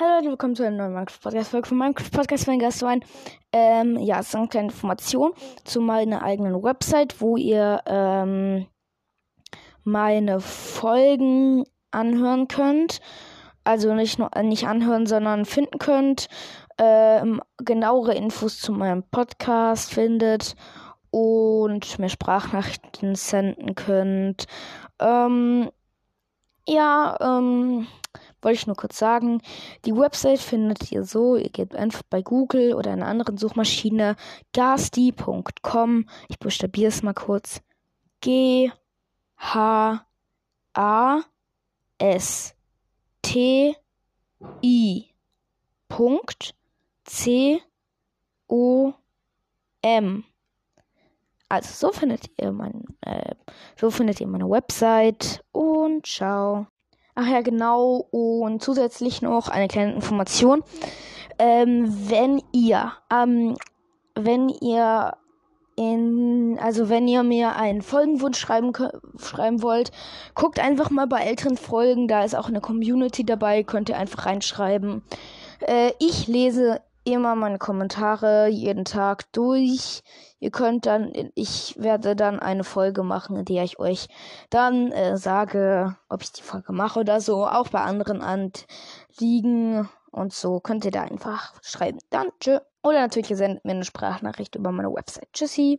Hallo Leute, willkommen zu einer neuen Minecraft-Podcast-Folge von Minecraft-Podcast. Mein Gast war ein, ähm, ja, es ist eine kleine Information zu meiner eigenen Website, wo ihr, ähm, meine Folgen anhören könnt. Also nicht nur, äh, nicht anhören, sondern finden könnt. Ähm, genauere Infos zu meinem Podcast findet und mir Sprachnachrichten senden könnt. Ähm, ja, ähm, wollte ich nur kurz sagen. Die Website findet ihr so. Ihr gebt einfach bei Google oder einer anderen Suchmaschine gasti.com. Ich buchstabiere es mal kurz. G H A S T I Punkt C O M. Also so findet ihr mein, äh, so findet ihr meine Website und ciao. Ach ja, genau. Und zusätzlich noch eine kleine Information. Ähm, wenn ihr, ähm, wenn ihr in, also wenn ihr mir einen Folgenwunsch schreiben, schreiben wollt, guckt einfach mal bei älteren Folgen, da ist auch eine Community dabei, könnt ihr einfach reinschreiben. Äh, ich lese immer meine Kommentare jeden Tag durch. Ihr könnt dann, ich werde dann eine Folge machen, in der ich euch dann äh, sage, ob ich die Folge mache oder so. Auch bei anderen Anliegen und so könnt ihr da einfach schreiben. Dann tschö. Oder natürlich, ihr sendet mir eine Sprachnachricht über meine Website. Tschüssi.